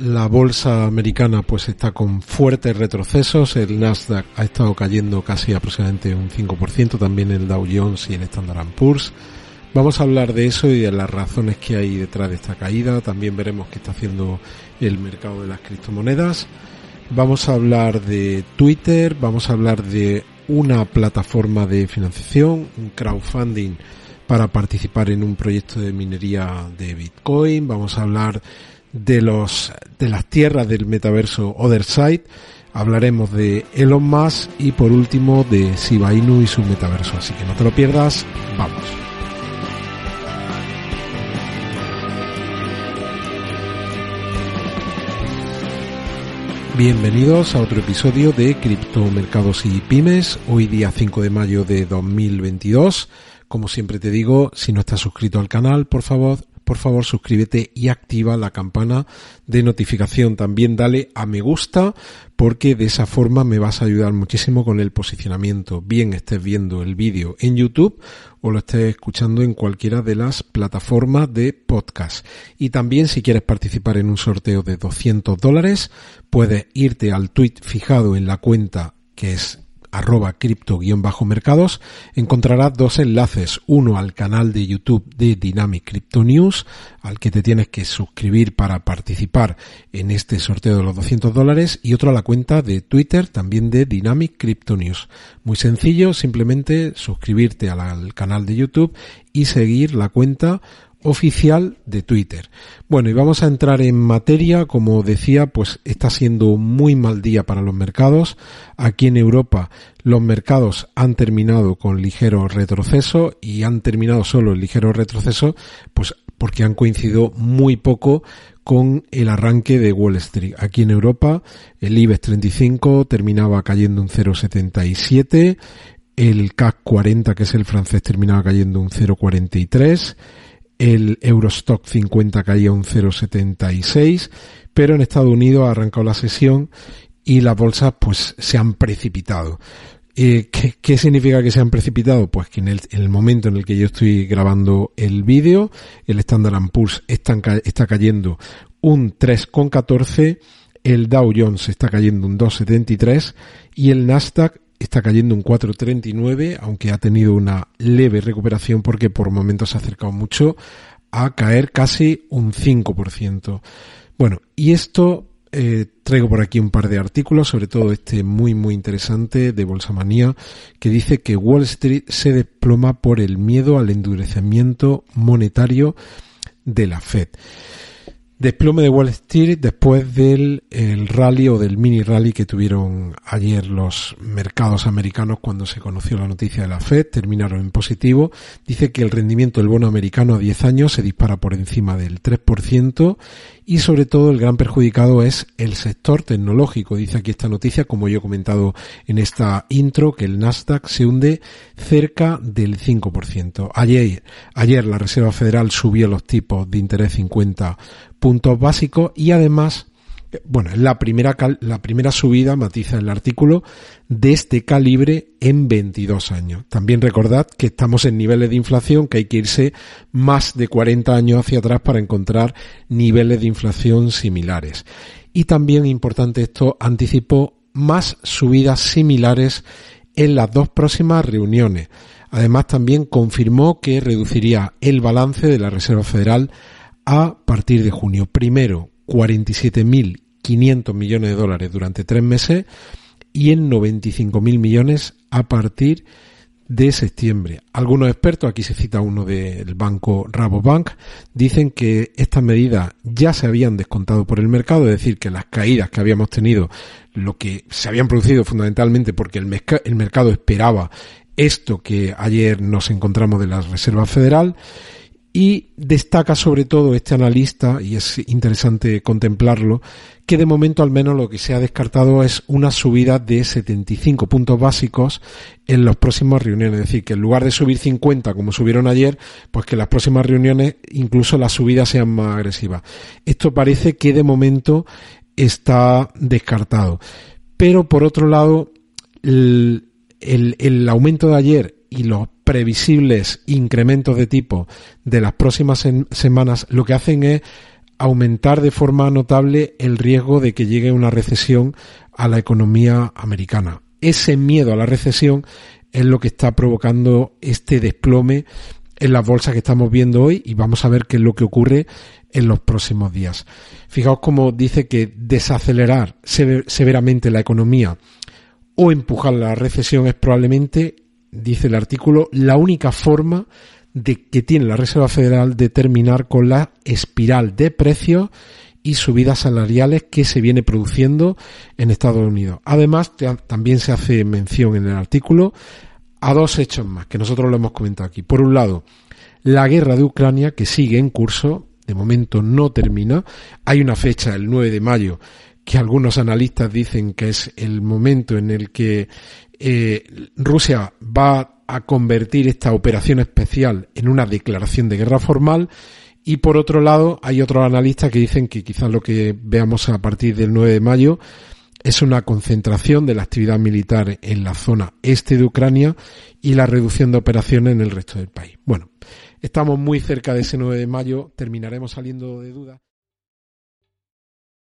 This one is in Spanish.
La bolsa americana pues está con fuertes retrocesos, el Nasdaq ha estado cayendo casi aproximadamente un 5%, también el Dow Jones y el Standard Poor's. Vamos a hablar de eso y de las razones que hay detrás de esta caída, también veremos qué está haciendo el mercado de las criptomonedas. Vamos a hablar de Twitter, vamos a hablar de una plataforma de financiación, un crowdfunding para participar en un proyecto de minería de Bitcoin, vamos a hablar de los de las tierras del metaverso Otherside, hablaremos de Elon Musk y por último de Shiba y su metaverso, así que no te lo pierdas, vamos. Bienvenidos a otro episodio de Criptomercados y Pymes, hoy día 5 de mayo de 2022. Como siempre te digo, si no estás suscrito al canal, por favor, por favor suscríbete y activa la campana de notificación. También dale a me gusta porque de esa forma me vas a ayudar muchísimo con el posicionamiento. Bien estés viendo el vídeo en YouTube o lo estés escuchando en cualquiera de las plataformas de podcast. Y también si quieres participar en un sorteo de 200 dólares, puedes irte al tweet fijado en la cuenta que es arroba cripto-mercados encontrarás dos enlaces, uno al canal de YouTube de Dynamic Crypto News, al que te tienes que suscribir para participar en este sorteo de los 200 dólares, y otro a la cuenta de Twitter también de Dynamic Crypto News. Muy sencillo, simplemente suscribirte al canal de YouTube y seguir la cuenta oficial de Twitter. Bueno, y vamos a entrar en materia, como decía, pues está siendo muy mal día para los mercados. Aquí en Europa los mercados han terminado con ligero retroceso y han terminado solo el ligero retroceso, pues porque han coincidido muy poco con el arranque de Wall Street. Aquí en Europa el IBEX 35 terminaba cayendo un 0,77, el CAC 40, que es el francés, terminaba cayendo un 0,43, el Eurostock 50 caía un 0,76, pero en Estados Unidos ha arrancado la sesión y las bolsas pues se han precipitado. Eh, ¿qué, significa que se han precipitado? Pues que en el, momento en el que yo estoy grabando el vídeo, el Standard Poor's está, está cayendo un 3,14, el Dow Jones está cayendo un 2,73 y el Nasdaq está cayendo un 4.39, aunque ha tenido una leve recuperación porque por momentos se ha acercado mucho a caer casi un 5%. Bueno, y esto eh, traigo por aquí un par de artículos, sobre todo este muy muy interesante de Bolsa Manía, que dice que Wall Street se desploma por el miedo al endurecimiento monetario de la Fed. Desplome de Wall Street después del el rally o del mini rally que tuvieron ayer los mercados americanos cuando se conoció la noticia de la Fed, terminaron en positivo. Dice que el rendimiento del bono americano a 10 años se dispara por encima del 3% y sobre todo el gran perjudicado es el sector tecnológico. Dice aquí esta noticia, como yo he comentado en esta intro, que el Nasdaq se hunde cerca del 5%. Ayer, ayer la Reserva Federal subió los tipos de interés 50 puntos básicos y además bueno, la primera, la primera subida, matiza el artículo, de este calibre en 22 años. También recordad que estamos en niveles de inflación que hay que irse más de 40 años hacia atrás para encontrar niveles de inflación similares. Y también importante esto, anticipó más subidas similares en las dos próximas reuniones. Además también confirmó que reduciría el balance de la Reserva Federal a partir de junio. Primero, 47.500 millones de dólares durante tres meses y en 95.000 millones a partir de septiembre. Algunos expertos, aquí se cita uno del banco Rabobank, dicen que estas medidas ya se habían descontado por el mercado, es decir, que las caídas que habíamos tenido, lo que se habían producido fundamentalmente porque el, el mercado esperaba esto que ayer nos encontramos de la Reserva Federal, Y destaca sobre todo este analista, y es interesante contemplarlo, que de momento al menos lo que se ha descartado es una subida de 75 puntos básicos en las próximas reuniones. Es decir, que en lugar de subir 50 como subieron ayer, pues que las próximas reuniones incluso las subidas sean más agresivas. Esto parece que de momento está descartado. Pero por otro lado, el, el, aumento de ayer y los previsibles incrementos de tipo de las próximas semanas lo que hacen es aumentar de forma notable el riesgo de que llegue una recesión a la economía americana. Ese miedo a la recesión es lo que está provocando este desplome en las bolsas que estamos viendo hoy y vamos a ver qué es lo que ocurre en los próximos días. Fijaos cómo dice que desacelerar severamente la economía o empujar la recesión es probablemente, dice el artículo, la única forma de que tiene la Reserva Federal de terminar con la espiral de precios y subidas salariales que se viene produciendo en Estados Unidos. Además, también se hace mención en el artículo a dos hechos más que nosotros lo hemos comentado aquí. Por un lado, la guerra de Ucrania que sigue en curso, de momento no termina. Hay una fecha, el 9 de mayo, que algunos analistas dicen que es el momento en el que eh, Rusia va a convertir esta operación especial en una declaración de guerra formal. Y por otro lado, hay otros analistas que dicen que quizás lo que veamos a partir del 9 de mayo es una concentración de la actividad militar en la zona este de Ucrania y la reducción de operaciones en el resto del país. Bueno, Estamos muy cerca de ese 9 de mayo, terminaremos saliendo de duda.